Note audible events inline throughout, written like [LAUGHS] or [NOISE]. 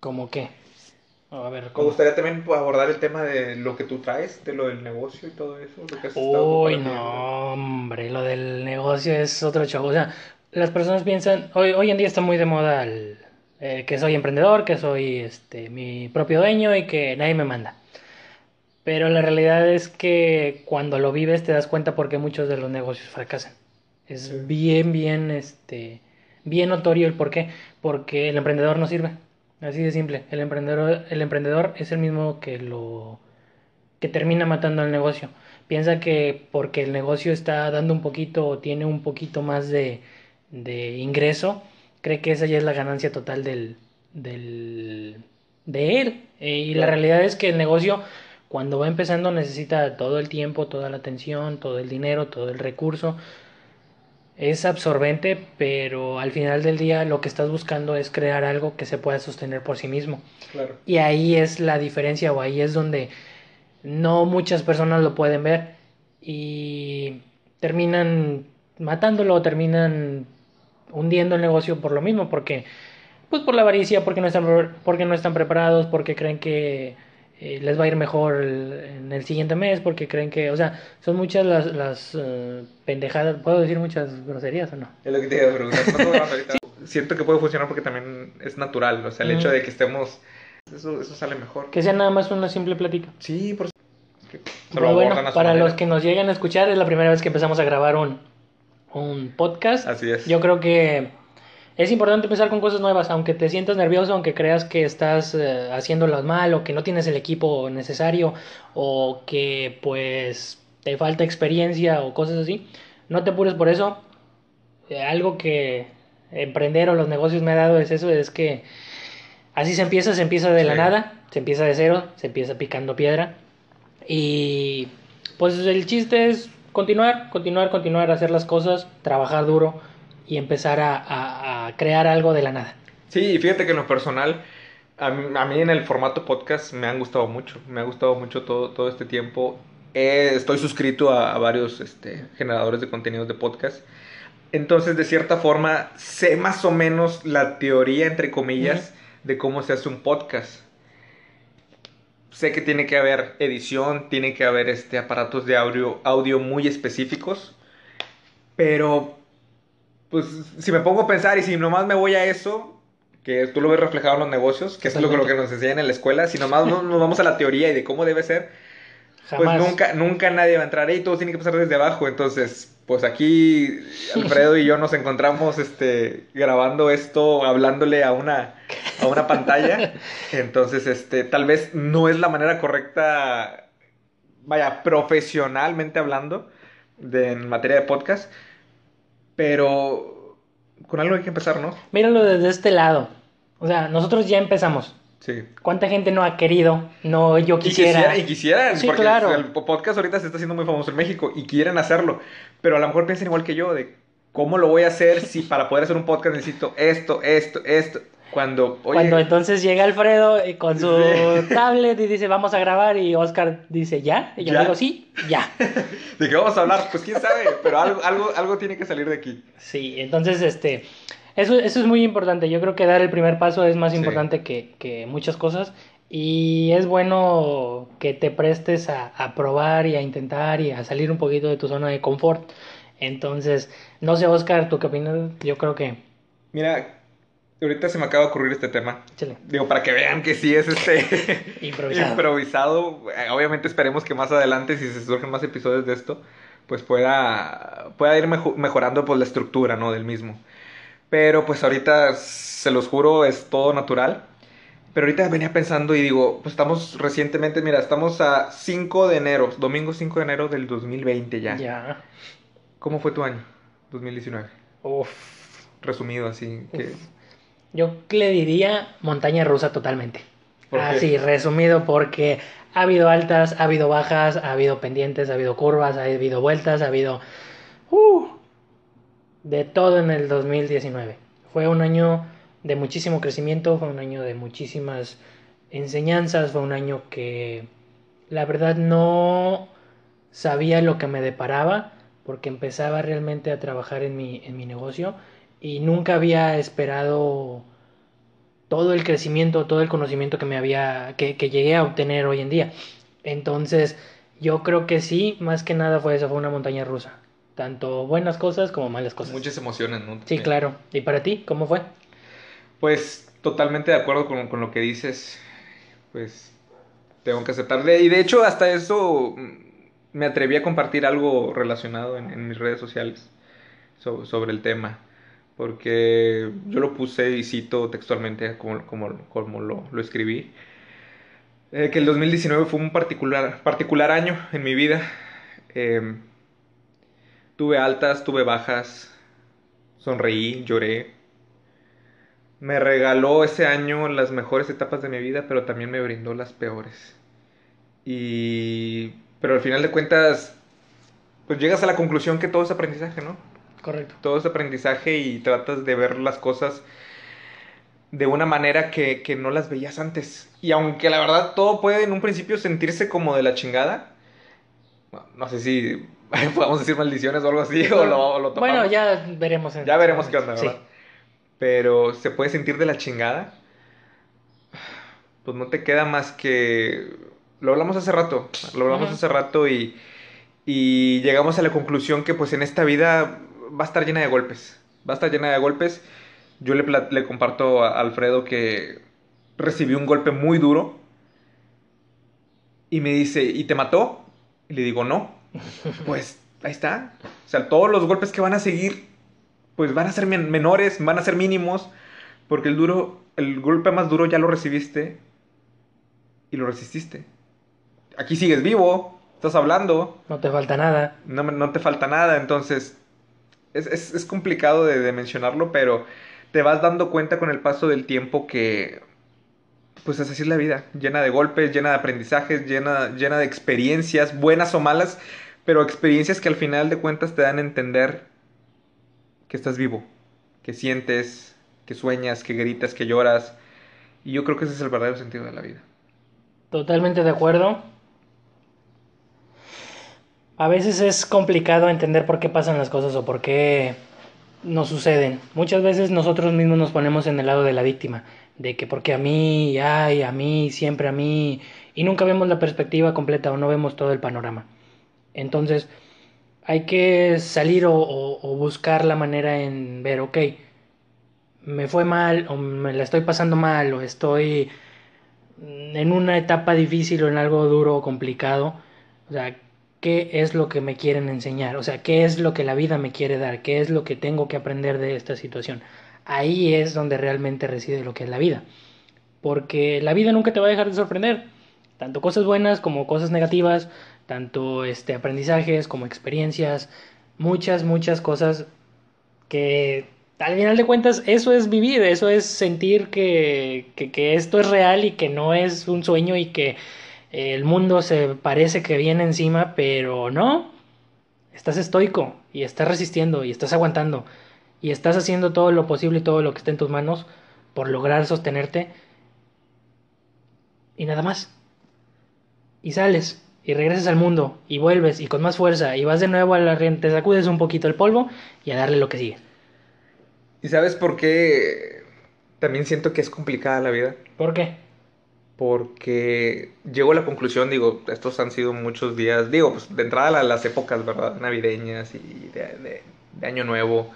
¿Cómo qué? A ver, Me gustaría también abordar el tema de lo que tú traes, de lo del negocio y todo eso. Lo que has estado Uy, no, hombre, lo del negocio es otro show. O sea, las personas piensan, hoy, hoy en día está muy de moda el, eh, que soy emprendedor, que soy este, mi propio dueño y que nadie me manda. Pero la realidad es que cuando lo vives te das cuenta por qué muchos de los negocios fracasan. Es Sí. bien, bien, este, bien notorio el por qué. Porque el emprendedor no sirve. Así de simple. El emprendedor, el emprendedor es el mismo que lo que termina matando al negocio. Piensa que porque el negocio está dando un poquito o tiene un poquito más de, de ingreso, cree que esa ya es la ganancia total del, del, de él. Eh, y la realidad es que el negocio, cuando va empezando, necesita todo el tiempo, toda la atención, todo el dinero, todo el recurso. Es absorbente, pero al final del día lo que estás buscando es crear algo que se pueda sostener por sí mismo. Claro. Y ahí es la diferencia o ahí es donde no muchas personas lo pueden ver y terminan matándolo terminan hundiendo el negocio por lo mismo, porque pues por la avaricia, porque no están porque no están preparados, porque creen que eh, les va a ir mejor el- en el siguiente mes, porque creen que, o sea, son muchas las, las eh, pendejadas, ¿puedo decir muchas groserías o no? Es lo que te iba a preguntar. [LAUGHS] Siento que puede funcionar porque también es natural. O sea, el hecho de que estemos. Eso, eso sale mejor. Que sea nada más una simple plática. Sí, por Pero lo bueno, para manera. los que nos llegan a escuchar, es la primera vez que empezamos a grabar un, un podcast. Así es. Yo creo que es importante empezar con cosas nuevas, aunque te sientas nervioso, aunque creas que estás eh, haciéndolo mal o que no tienes el equipo necesario o que pues te falta experiencia o cosas así. No te apures por eso. Eh, algo que emprender o los negocios me ha dado es eso, es que así se empieza, se empieza de la nada, se empieza de cero, se empieza picando piedra. Y pues el chiste es continuar, continuar, continuar, hacer las cosas, trabajar duro y empezar a, a- a crear algo de la nada. Sí, y fíjate que en lo personal, a mí, a mí en el formato podcast me han gustado mucho. Me ha gustado mucho todo, todo este tiempo. Eh, estoy suscrito a, a varios este, generadores de contenidos de podcast. Entonces, de cierta forma, sé más o menos la teoría, entre comillas, de cómo se hace un podcast. Sé que tiene que haber edición, tiene que haber este, aparatos de audio, audio muy específicos. Pero pues si me pongo a pensar y si nomás me voy a eso, que tú lo ves reflejado en los negocios, que es lo, que- lo que nos enseñan en la escuela, si nomás no- nos vamos a la teoría y de cómo debe ser, Jamás. pues nunca, nunca nadie va a entrar ahí, todo tiene que pasar desde abajo. Entonces, pues aquí [LAUGHS] Alfredo y yo nos encontramos este, grabando esto, hablándole a una, a una pantalla. [LAUGHS] Entonces, este, tal vez no es la manera correcta, vaya, profesionalmente hablando, de, en materia de podcast, pero con algo hay que empezar, ¿no? Míralo desde este lado. O sea, nosotros ya empezamos. Sí. ¿Cuánta gente no ha querido? No, yo Y quisiera. quisiera, y quisieran, Sí, porque claro. el podcast ahorita se está haciendo muy famoso en México y quieren hacerlo, pero a lo mejor piensan igual que yo de cómo lo voy a hacer si para poder hacer un podcast necesito esto, esto, esto. Cuando, oye, Cuando entonces llega Alfredo y con su [LAUGHS] tablet y dice, vamos a grabar, y Oscar dice, ¿ya? Y yo ¿Ya? digo, sí, ya. [LAUGHS] ¿de qué vamos a hablar? Pues quién sabe, pero algo, algo, algo tiene que salir de aquí. Sí, entonces, este, eso, eso es muy importante. Yo creo que dar el primer paso es más Sí. importante que, que muchas cosas. Y es bueno que te prestes a, a probar y a intentar y a salir un poquito de tu zona de confort. Entonces, no sé, Oscar, ¿tú qué opinas? Yo creo que... Mira, ahorita se me acaba de ocurrir este tema. Échale, Digo, para que vean que sí es este [LAUGHS] improvisado. improvisado. Eh, Obviamente esperemos que más adelante, si se surgen más episodios de esto, pues pueda, pueda ir mejo- mejorando pues, la estructura, ¿no? Del mismo. Pero pues ahorita, se los juro, es todo natural. Pero ahorita venía pensando y digo, pues estamos recientemente, mira, estamos a 5 de enero, domingo 5 de enero del 2020 ya. Ya. ¿Cómo fue tu año? 2019. Uf. Resumido así. Que... Uf. Yo le diría montaña rusa totalmente. Así, resumido, porque ha habido altas, ha habido bajas, ha habido pendientes, ha habido curvas, ha habido vueltas, ha habido... ¡Uh! de todo en el 2019. Fue un año de muchísimo crecimiento, fue un año de muchísimas enseñanzas, fue un año que la verdad no sabía lo que me deparaba porque empezaba realmente a trabajar en mi, en mi negocio y nunca había esperado todo el crecimiento, todo el conocimiento que me había, que, que llegué a obtener hoy en día. Entonces, yo creo que sí, más que nada fue eso, fue una montaña rusa. Tanto buenas cosas como malas cosas. Muchas emociones, ¿no? Sí, claro. ¿Y para ti, cómo fue? Pues totalmente de acuerdo con, con lo que dices. Pues tengo que aceptarle. Y de hecho, hasta eso mm, me atreví a compartir algo relacionado en, en mis redes sociales so- sobre el tema. Porque yo lo puse y cito textualmente como, como, como lo, escribí. Eh, que el 2019 fue un particular, particular año en mi vida. Eh, tuve altas, tuve bajas, sonreí, lloré. Me regaló ese año las mejores etapas de mi vida, pero también me brindó las peores. Y... Pero al final de cuentas, pues llegas a la conclusión que todo es aprendizaje, ¿no? Correcto. Todo es aprendizaje y tratas de ver las cosas de una manera que, que no las veías antes. Y aunque la verdad todo puede en un principio sentirse como de la chingada, no, no sé si [LAUGHS] podemos decir maldiciones o algo así, o lo, lo Bueno, ya veremos. en- Ya veremos qué onda, Sí. ¿verdad? Pero se puede sentir de la chingada. Pues no te queda más que... Lo hablamos hace rato, lo hablamos hace rato y, y llegamos a la conclusión que pues en esta vida va a estar llena de golpes. Va a estar llena de golpes. Yo le, le comparto a Alfredo que recibí un golpe muy duro y me dice, ¿y te mató? Y le digo, no. [LAUGHS] Pues ahí está. O sea, todos los golpes que van a seguir, pues van a ser men- menores, van a ser mínimos, porque el duro, el golpe más duro ya lo recibiste y lo resististe. Aquí sigues vivo, estás hablando, No te falta nada. no, no te falta nada, entonces es, es- es complicado de, de mencionarlo, pero te vas dando cuenta con el paso del tiempo que, pues es así la vida, llena de golpes, llena de aprendizajes, llena, llena de experiencias, buenas o malas, pero experiencias que al final de cuentas te dan a entender que estás vivo, que sientes, que sueñas, que gritas, que lloras, y yo creo que ese es el verdadero sentido de la vida. Totalmente de acuerdo. A veces es complicado entender por qué pasan las cosas o por qué nos suceden. Muchas veces nosotros mismos nos ponemos en el lado de la víctima, de que porque a mí, ay, a mí, siempre a mí, y nunca vemos la perspectiva completa o no vemos todo el panorama. Entonces, hay que salir o, o- buscar la manera en ver, ok, me fue mal o me la estoy pasando mal o estoy en una etapa difícil o en algo duro o complicado, o sea, ¿qué es lo que me quieren enseñar? O sea, ¿qué es lo que la vida me quiere dar? ¿Qué es lo que tengo que aprender de esta situación? Ahí es donde realmente reside lo que es la vida. Porque la vida nunca te va a dejar de sorprender. Tanto cosas buenas como cosas negativas, tanto este, aprendizajes como experiencias, muchas, muchas cosas que al final de cuentas eso es vivir, eso es sentir que, que, que esto es real y que no es un sueño y que el mundo se parece que viene encima, pero no, estás estoico y estás resistiendo y estás aguantando y estás haciendo todo lo posible y todo lo que esté en tus manos por lograr sostenerte y nada más. Y sales y regresas al mundo y vuelves y con más fuerza y vas de nuevo a la gente, sacudes un poquito el polvo y a darle lo que sigue. ¿Y sabes por qué también siento que es complicada la vida? ¿Por qué? Porque llego a la conclusión, digo, estos han sido muchos días, digo, pues de entrada la- las épocas, ¿verdad? Navideñas y de, de- de Año Nuevo,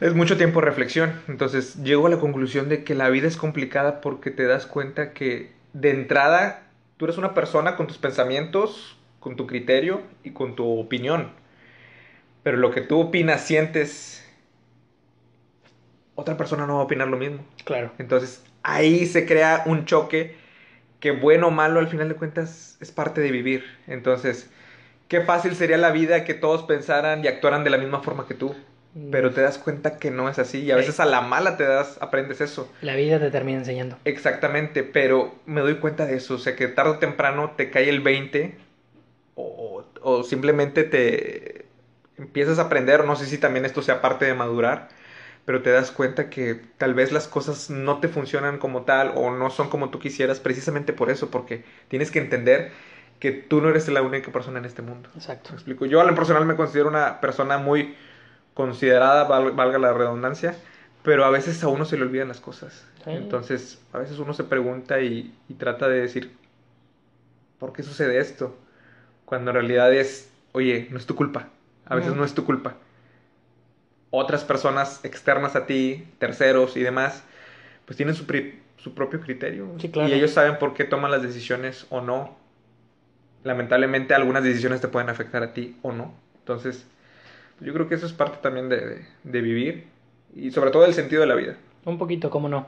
es mucho tiempo de reflexión, entonces llego a la conclusión de que la vida es complicada porque te das cuenta que de entrada tú eres una persona con tus pensamientos, con tu criterio y con tu opinión, pero lo que tú opinas, sientes, otra persona no va a opinar lo mismo. Claro. Entonces ahí se crea un choque que bueno o malo al final de cuentas es parte de vivir. Entonces, qué fácil sería la vida que todos pensaran y actuaran de la misma forma que tú. Pero te das cuenta que no es así y a veces a la mala te das, aprendes eso. La vida te termina enseñando. Exactamente, pero me doy cuenta de eso. O sea, que tarde o temprano te cae el 20 o, o simplemente te empiezas a aprender. No sé si también esto sea parte de madurar, pero te das cuenta que tal vez las cosas no te funcionan como tal o no son como tú quisieras precisamente por eso, porque tienes que entender que tú no eres la única persona en este mundo. Exacto. ¿Me explico? Yo a lo personal me considero una persona muy considerada, val- valga la redundancia, pero a veces a uno se le olvidan las cosas. Sí. Entonces, a veces uno se pregunta y, y trata de decir, ¿por qué sucede esto? Cuando en realidad es, oye, no es tu culpa. A veces no es tu culpa. Otras personas externas a ti, terceros y demás, pues tienen su, su propio criterio. Sí, claro. Y ellos saben por qué toman las decisiones o no. Lamentablemente algunas decisiones te pueden afectar a ti o no. Entonces, yo creo que eso es parte también de, de- de vivir y sobre todo el sentido de la vida. Un poquito, cómo no.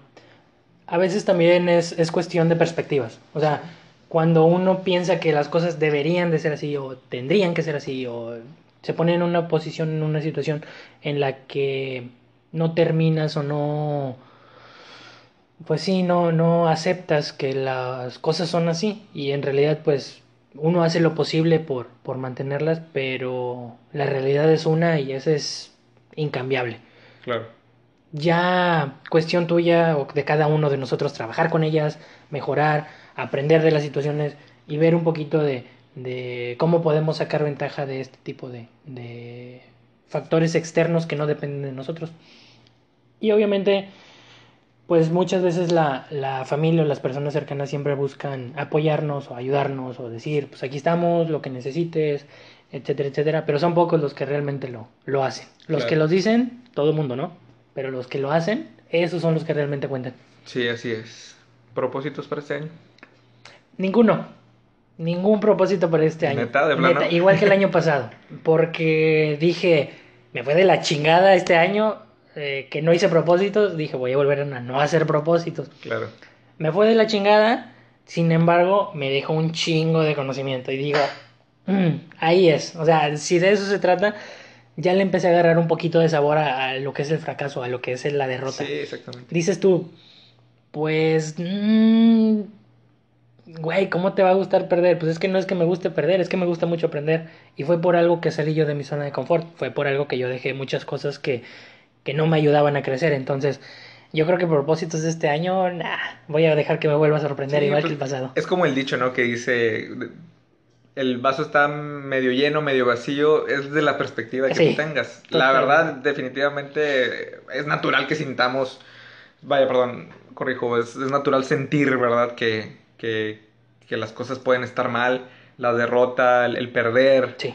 A veces también es, es cuestión de perspectivas. O sea, cuando uno piensa que las cosas deberían de ser así o tendrían que ser así o se pone en una posición, en una situación en la que no terminas o no, pues sí, no, no aceptas que las cosas son así y en realidad pues uno hace lo posible por, por mantenerlas, pero la realidad es una y esa es incambiable Claro. ya cuestión tuya o de cada uno de nosotros trabajar con ellas, mejorar, aprender de las situaciones y ver un poquito de, de cómo podemos sacar ventaja de este tipo de, de factores externos que no dependen de nosotros. Y obviamente, pues muchas veces la, la familia o las personas cercanas siempre buscan apoyarnos o ayudarnos o decir, pues aquí estamos, lo que necesites, etcétera, etcétera, pero son pocos los que realmente lo, lo hacen. Los Claro. que los dicen, todo el mundo, ¿no? Pero los que lo hacen, esos son los que realmente cuentan. Sí, así es. ¿Propósitos para este año? Ninguno. Ningún propósito para este año. ¿Neta? ¿De plano? igual que el año pasado. Porque dije, me fue de la chingada este año, eh, que no hice propósitos. Dije, voy a volver a no hacer propósitos. Claro. Me fue de la chingada, sin embargo, me dejó un chingo de conocimiento. Y digo, "Mm, ahí es. O sea, si de eso se trata, ya le empecé a agarrar un poquito de sabor a, a lo que es el fracaso, a lo que es la derrota. Sí, exactamente. Dices tú, pues, mm, güey, ¿cómo te va a gustar perder? Pues es que no es que me guste perder, es que me gusta mucho aprender. Y fue por algo que salí yo de mi zona de confort, fue por algo que yo dejé muchas cosas que, que no me ayudaban a crecer. Entonces, yo creo que propósitos de este año, nah, voy a dejar que me vuelva a sorprender Sí, igual pues, que el pasado. Es como el dicho, ¿no? Que dice, el vaso está medio lleno, medio vacío, es de la perspectiva que Sí, tú tengas. La verdad, definitivamente, es natural que sintamos, vaya, perdón, corrijo, es, es natural sentir, ¿verdad? Que, que, que las cosas pueden estar mal, la derrota, el, el perder. Sí,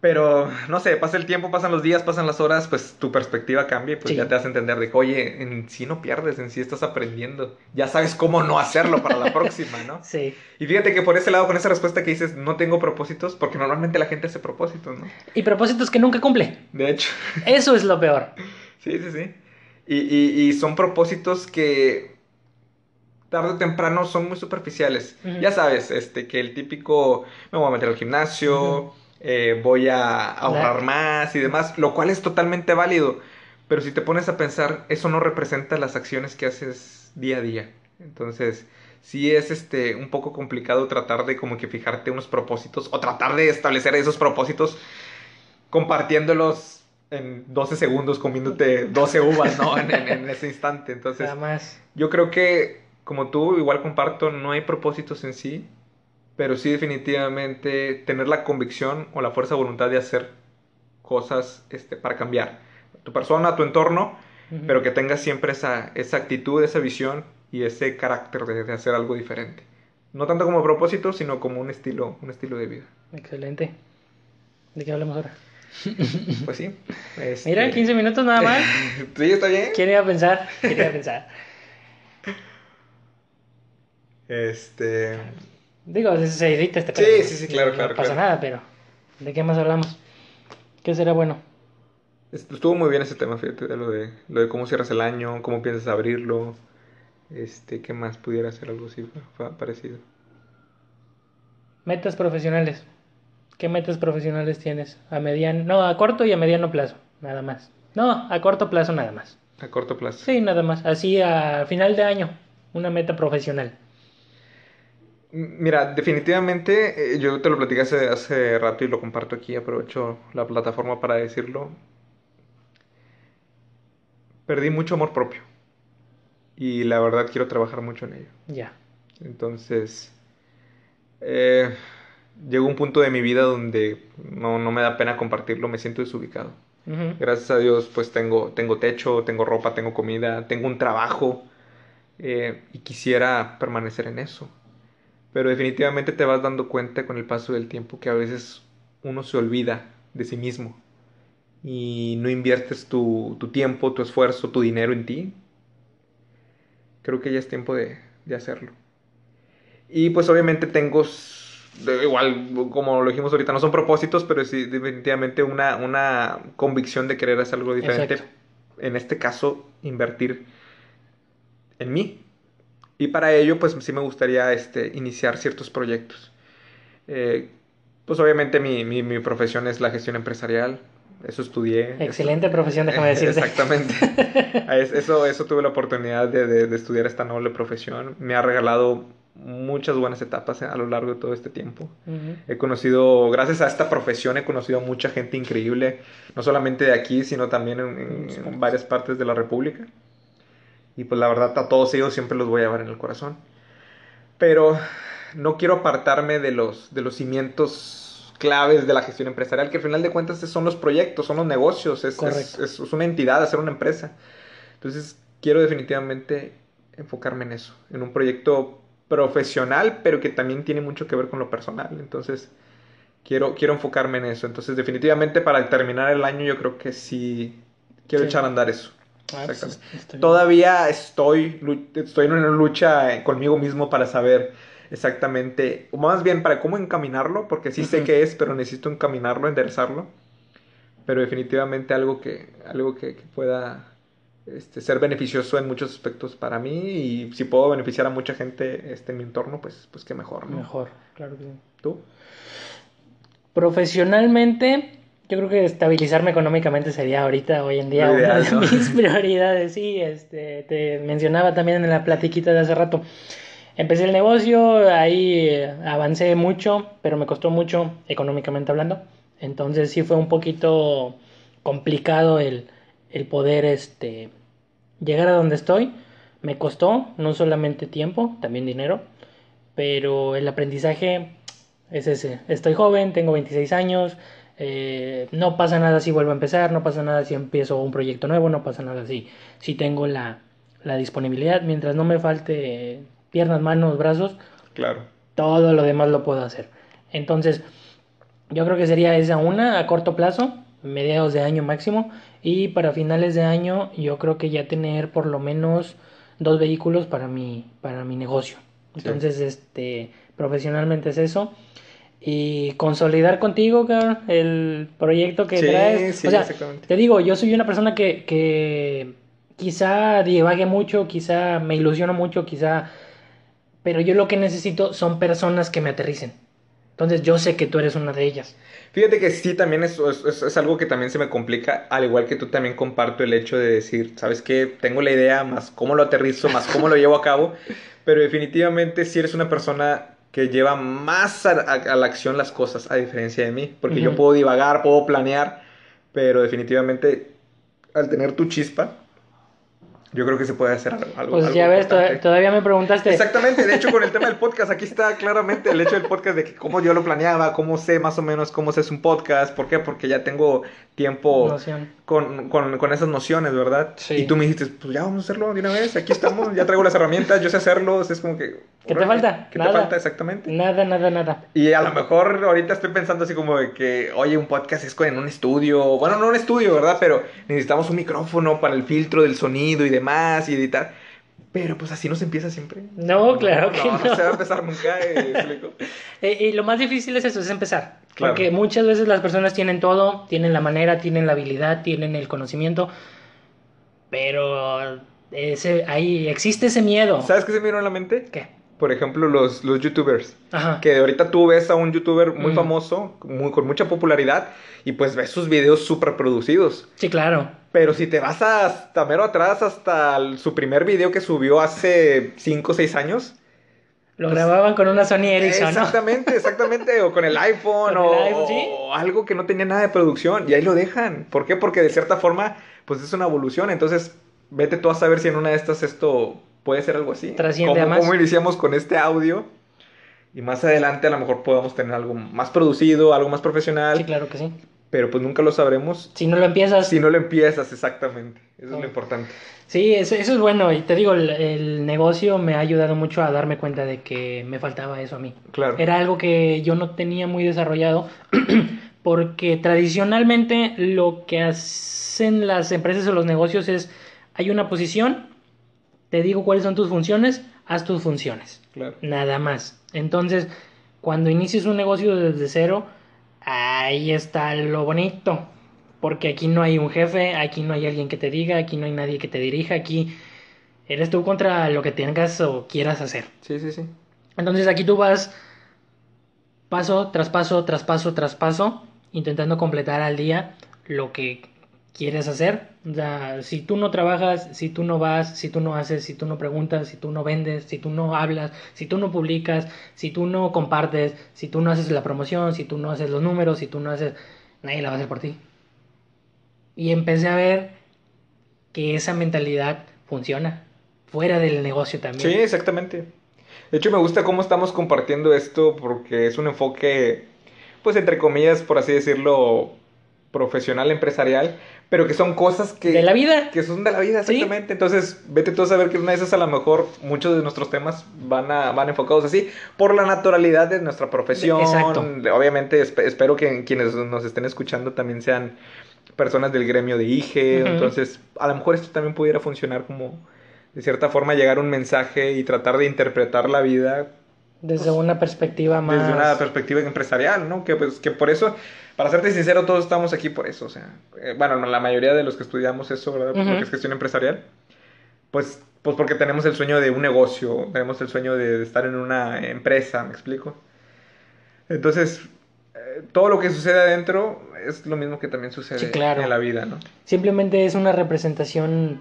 Pero, no sé, pasa el tiempo, pasan los días, pasan las horas, pues tu perspectiva cambia y pues Sí. ya te hace entender de que, oye, en sí no pierdes, en sí estás aprendiendo. Ya sabes cómo no hacerlo para la próxima, ¿no? [LAUGHS] sí. Y fíjate que por ese lado, con esa respuesta que dices, no tengo propósitos, porque normalmente la gente hace propósitos, ¿no? Y propósitos que nunca cumple. De hecho, Eso es lo peor. [LAUGHS] sí, sí, sí. Y, y- y son propósitos que tarde o temprano son muy superficiales. Ya sabes, este, que el típico, me voy a meter al gimnasio, eh, voy a ahorrar más y demás, lo cual es totalmente válido. Pero si te pones a pensar, eso no representa las acciones que haces día a día. Entonces, sí es este un poco complicado tratar de como que fijarte unos propósitos o tratar de establecer esos propósitos compartiéndolos en 12 segundos comiéndote 12 uvas, ¿no? En, en- en ese instante. Entonces, Nada más. yo creo que, como tú, igual comparto, no hay propósitos en sí, pero sí definitivamente tener la convicción o la fuerza de voluntad de hacer cosas este, para cambiar tu persona, tu entorno, pero que tengas siempre esa, esa actitud, esa visión y ese carácter de, de hacer algo diferente. No tanto como propósito, sino como un estilo, un estilo de vida. Excelente. ¿De qué hablamos ahora? Pues sí. [LAUGHS] este- Mira, 15 minutos nada más. [LAUGHS] Sí, está bien. ¿Quién iba a pensar? ¿Quién iba a pensar? [LAUGHS] Este. Digo, se edita este Sí, sí, sí, claro, no claro, pasa claro. nada, pero ¿de qué más hablamos? ¿Qué será bueno? Estuvo muy bien ese tema, fíjate, de lo de, lo de cómo cierras el año, cómo piensas abrirlo, este, qué más pudiera ser algo así parecido. Metas profesionales. ¿Qué metas profesionales tienes? A mediano, no, a corto y a mediano plazo, nada más. No, a corto plazo nada más. A corto plazo. Sí, nada más. Así a final de año, una meta profesional. Mira, definitivamente, eh, yo te lo platicé hace, hace rato y lo comparto aquí, aprovecho la plataforma para decirlo. Perdí mucho amor propio y la verdad quiero trabajar mucho en ello. Ya. Entonces, eh, llegó un punto de mi vida donde no, no me da pena compartirlo, me siento desubicado. Gracias a Dios, pues tengo, tengo techo, tengo ropa, tengo comida, tengo un trabajo eh, y quisiera permanecer en eso. Pero definitivamente te vas dando cuenta con el paso del tiempo que a veces uno se olvida de sí mismo y no inviertes tu, tu tiempo, tu esfuerzo, tu dinero en ti. Creo que ya es tiempo de, de hacerlo. Y pues obviamente tengo, igual como lo dijimos ahorita, no son propósitos, pero sí definitivamente una, una convicción de querer hacer algo diferente. Exacto. En este caso, invertir en mí. Y para ello, pues sí me gustaría este, iniciar ciertos proyectos. Eh, pues obviamente mi, mi, mi profesión es la gestión empresarial. Eso estudié. Excelente profesión, déjame [LAUGHS] decirte. Exactamente. [LAUGHS] Es- Eso, eso tuve la oportunidad de, de- de estudiar esta noble profesión. Me ha regalado muchas buenas etapas a lo largo de todo este tiempo. Ujú. He conocido, gracias a esta profesión, he conocido a mucha gente increíble, no solamente de aquí, sino también en, en- en varias partes de la República. Y pues la verdad, a todos ellos siempre los voy a llevar en el corazón. Pero no quiero apartarme de los, de los cimientos claves de la gestión empresarial, que al final de cuentas son los proyectos, son los negocios, es, es, es una entidad, hacer una empresa. Entonces, quiero definitivamente enfocarme en eso, en un proyecto profesional, pero que también tiene mucho que ver con lo personal. Entonces, quiero, quiero enfocarme en eso. Entonces, definitivamente para terminar el año, yo creo que sí quiero Sí. echar a andar eso. Ah, pues, Exactamente. Todavía estoy, estoy en una lucha eh, conmigo mismo para saber exactamente, o más bien para cómo encaminarlo, porque sí sé Ujú. qué es, pero necesito encaminarlo, enderezarlo. Pero definitivamente algo que, algo que, que pueda este, ser beneficioso en muchos aspectos para mí y si puedo beneficiar a mucha gente este, en mi entorno, pues, pues qué mejor, ¿no? Mejor, claro que sí. ¿Tú? Profesionalmente, yo creo que estabilizarme económicamente sería ahorita, hoy en día, una de ¿no? [LAUGHS] mis prioridades. Sí, este, te mencionaba también en la platiquita de hace rato. Empecé el negocio, ahí eh, avancé mucho, pero me costó mucho económicamente hablando. Entonces sí fue un poquito complicado el, el poder este, llegar a donde estoy. Me costó no solamente tiempo, también dinero, pero el aprendizaje es ese. Estoy joven, tengo 26 años, eh, no pasa nada si vuelvo a empezar, no pasa nada si empiezo un proyecto nuevo, no pasa nada si, si tengo la, la disponibilidad, mientras no me falte piernas, manos, brazos, Claro. todo lo demás lo puedo hacer. Entonces, yo creo que sería esa una a corto plazo, mediados de año máximo, y para finales de año yo creo que ya tener por lo menos dos vehículos para mi, para mi negocio. Sí. Entonces, este, profesionalmente es eso. Y consolidar contigo, cabrón, el proyecto que Sí, traes. sí, o sea, te digo, yo soy una persona que, que quizá divague mucho, quizá me ilusiono mucho, quizá... Pero yo lo que necesito son personas que me aterricen. Entonces yo sé que tú eres una de ellas. Fíjate que sí, también es, es, es- es algo que también se me complica, al igual que tú también comparto el hecho de decir, ¿sabes qué? Tengo la idea, más cómo lo aterrizo, más cómo lo llevo a cabo, [LAUGHS] pero definitivamente si eres una persona que lleva más a, a- a la acción las cosas, a diferencia de mí, porque yo Ujú. puedo divagar, puedo planear, pero definitivamente al tener tu chispa, yo creo que se puede hacer algo. algo Pues ya ves, todavía me preguntaste. Exactamente, de hecho con el tema del [LAUGHS] podcast, aquí está claramente el hecho del podcast de que cómo yo lo planeaba, cómo sé más o menos cómo se hace un podcast, ¿por qué? Porque ya tengo tiempo Noción. Con, con, con esas nociones, ¿verdad? Sí. Y tú me dijiste, pues ya vamos a hacerlo de una vez, aquí estamos, ya traigo las herramientas, yo sé hacerlos, es como que... ¿Qué te falta? ¿Qué Nada. te falta exactamente? Nada, nada, nada. Y a lo mejor ahorita estoy pensando así como de que, oye, un podcast es en un estudio, bueno, no un estudio, ¿verdad? Pero necesitamos un micrófono para el filtro del sonido y demás y editar. Pero pues así no se empieza siempre. No, claro que no. no. Se va a empezar nunca, eh. Eh, [LAUGHS] y lo más difícil es eso, es empezar. Claro. Porque muchas veces las personas tienen todo, tienen la manera, tienen la habilidad, tienen el conocimiento, pero ese, ahí existe ese miedo. ¿Sabes qué se me vino a la mente? ¿Qué? Por ejemplo, los, los youtubers. Ajá. Que ahorita tú ves a un youtuber muy Mm. famoso, muy, con mucha popularidad, y pues ves sus videos súper producidos. Sí, claro. Pero si te vas hasta mero atrás, hasta el- su primer video que subió hace 5 o 6 años. Lo grababan con una Sony Ericsson, ¿no? Exactamente, exactamente. O con el iPhone, [LAUGHS] Con o, el iPhone, sí. o algo que no tenía nada de producción. Y ahí lo dejan. ¿Por qué? Porque de cierta forma, pues es una evolución. Entonces, vete tú a saber si en una de estas esto puede ser algo así. Trasciende ¿Cómo, a más. cómo iniciamos con este audio? Y más adelante a lo mejor podamos tener algo más producido, algo más profesional. Sí, claro que sí. Pero pues nunca lo sabremos Si no lo empiezas... si no lo empiezas, exactamente. Eso es Oh. lo importante. Sí, eso, eso es bueno. Y te digo, el, el negocio me ha ayudado mucho a darme cuenta de que me faltaba eso a mí. Claro. Era algo que yo no tenía muy desarrollado [CLEARS THROAT] porque tradicionalmente lo que hacen las empresas o los negocios es hay una posición, te digo cuáles son tus funciones, haz tus funciones. Claro. Nada más. Entonces, cuando inicies un negocio desde cero, ahí está lo bonito. Porque aquí no hay un jefe, aquí no hay alguien que te diga, aquí no hay nadie que te dirija, aquí eres tú contra lo que tengas o quieras hacer. Sí, sí, sí. Entonces aquí tú vas paso tras paso, tras paso, tras paso, intentando completar al día lo que quieres hacer. O sea, si tú no trabajas, si tú no vas, si tú no haces, si tú no preguntas, si tú no vendes, si tú no hablas, si tú no publicas, si tú no compartes, si tú no haces la promoción, si tú no haces los números, si tú no haces, nadie la va a hacer por ti. Y empecé a ver que esa mentalidad funciona fuera del negocio también. Sí, exactamente. De hecho, me gusta cómo estamos compartiendo esto porque es un enfoque, pues entre comillas, por así decirlo, profesional, empresarial, pero que son cosas que... De la vida. Que son de la vida, Sí. exactamente. Entonces, vete tú a saber que una de esas a lo mejor muchos de nuestros temas van, a, van enfocados así, por la naturalidad de nuestra profesión. Exacto. Obviamente, esp- espero que quienes nos estén escuchando también sean personas del gremio de IGE. Entonces, a lo mejor esto también pudiera funcionar como, de cierta forma, llegar un mensaje y tratar de interpretar la vida Desde una perspectiva más... desde una perspectiva empresarial, ¿no? Que, pues, que por eso, para serte sincero, todos estamos aquí por eso. O sea, eh, bueno, la mayoría de los que estudiamos eso, ¿verdad? Lo Ujú. que es gestión empresarial, pues, pues porque tenemos el sueño de un negocio, tenemos el sueño de estar en una empresa, ¿me explico? Entonces, eh, todo lo que sucede adentro es lo mismo que también sucede Sí, claro. en la vida, ¿no? Simplemente es una representación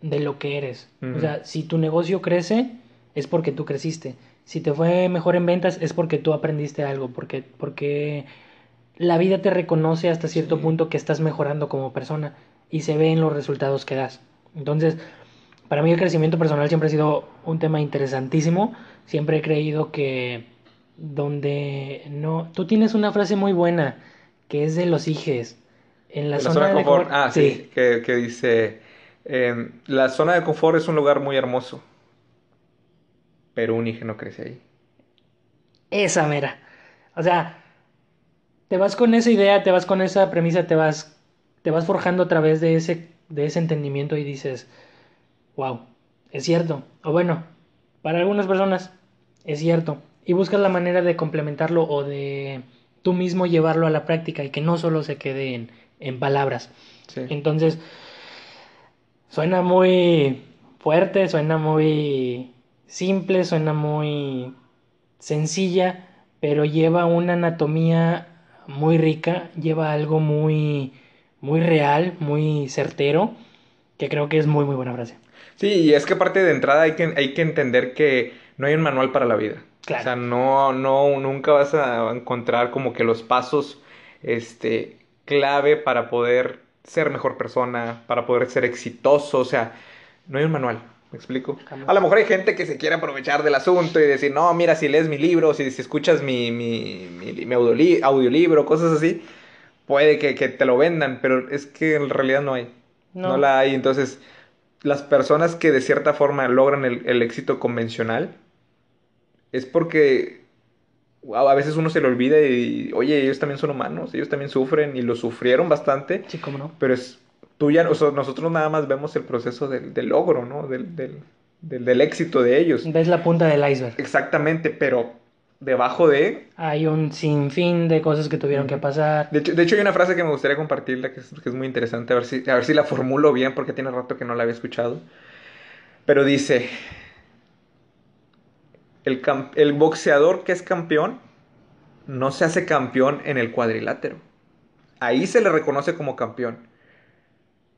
de lo que eres. O sea, si tu negocio crece, es porque tú creciste. Si te fue mejor en ventas, es porque tú aprendiste algo, porque, porque la vida te reconoce hasta cierto punto que estás mejorando como persona y se ve en los resultados que das. Entonces, para mí el crecimiento personal siempre ha sido un tema interesantísimo. Siempre he creído que donde no... Tú tienes una frase muy buena que es de los hijes. En la, La zona, zona de confort, confort- ah, sí, Que, que dice, eh, la zona de confort es un lugar muy hermoso, pero un hijo no crece ahí. Esa mera. O sea, te vas con esa idea, te vas con esa premisa, te vas, te vas forjando a través de ese, de ese entendimiento y dices, wow, es cierto. O bueno, para algunas personas es cierto. Y buscas la manera de complementarlo o de tú mismo llevarlo a la práctica y que no solo se quede en, en palabras. Sí. Entonces, suena muy fuerte, suena muy simple, suena muy sencilla, pero lleva una anatomía muy rica, lleva algo muy, muy real, muy certero, que creo que es muy, muy buena frase. Sí, y es que aparte de entrada hay que, hay que entender que no hay un manual para la vida. Claro. O sea, no, no, nunca vas a encontrar como que los pasos, este, clave para poder ser mejor persona, para poder ser exitoso. O sea, no hay un manual. ¿Me explico? A lo mejor hay gente que se quiere aprovechar del asunto y decir, no, mira, si lees mi libro, si, si escuchas mi, mi, mi, mi audioli- audiolibro, cosas así, puede que, que te lo vendan, pero es que en realidad no hay. No. No, la hay. Entonces, las personas que de cierta forma logran el, el éxito convencional es porque a a veces uno se le olvida y, oye, ellos también son humanos, ellos también sufren y lo sufrieron bastante, Sí, cómo no. pero es tú ya, o sea, nosotros nada más vemos el proceso del, del logro, ¿no? Del, del, del, éxito de ellos. Ves la punta del iceberg. Exactamente, pero debajo de... Hay un sinfín de cosas que tuvieron que pasar. De hecho, de hecho, hay una frase que me gustaría compartirla que es, que es muy interesante, a ver, si, a ver si la formulo bien porque tiene rato que no la había escuchado. Pero dice, el, el boxeador que es campeón no se hace campeón en el cuadrilátero. Ahí se le reconoce como campeón.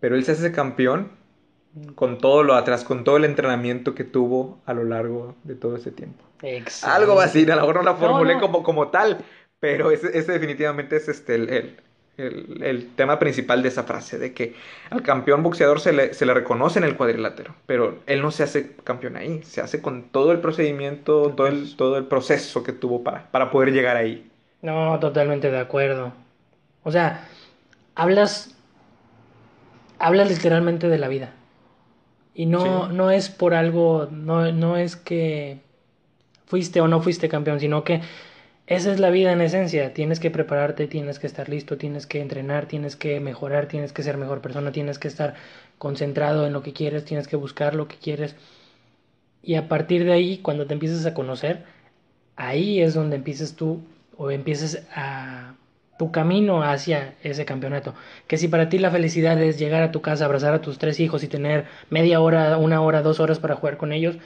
Pero él se hace campeón con todo lo atrás, con todo el entrenamiento que tuvo a lo largo de todo ese tiempo. Excelente. Algo así, a lo mejor no la No, formulé no. Como, como tal, pero ese, ese definitivamente es este el, el- el, el, tema principal de esa frase, de que al campeón boxeador se le, se le, reconoce en el cuadrilátero, pero él no se hace campeón ahí, se hace con todo el procedimiento, todo el, todo el proceso que tuvo para, para poder llegar ahí. No, totalmente de acuerdo. O sea, hablas, hablas literalmente de la vida. Y no, sí. no es por algo, no, no es que fuiste o no fuiste campeón, sino que esa es la vida en esencia. Tienes que prepararte, tienes que estar listo, tienes que entrenar, tienes que mejorar, tienes que ser mejor persona, tienes que estar concentrado en lo que quieres, tienes que buscar lo que quieres. Y a partir de ahí, cuando te empiezas a conocer, ahí es donde empiezas tú o empieces a tu camino hacia ese campeonato. Que si para ti la felicidad es llegar a tu casa, abrazar a tus tres hijos y tener media hora, una hora, dos horas para jugar con ellos,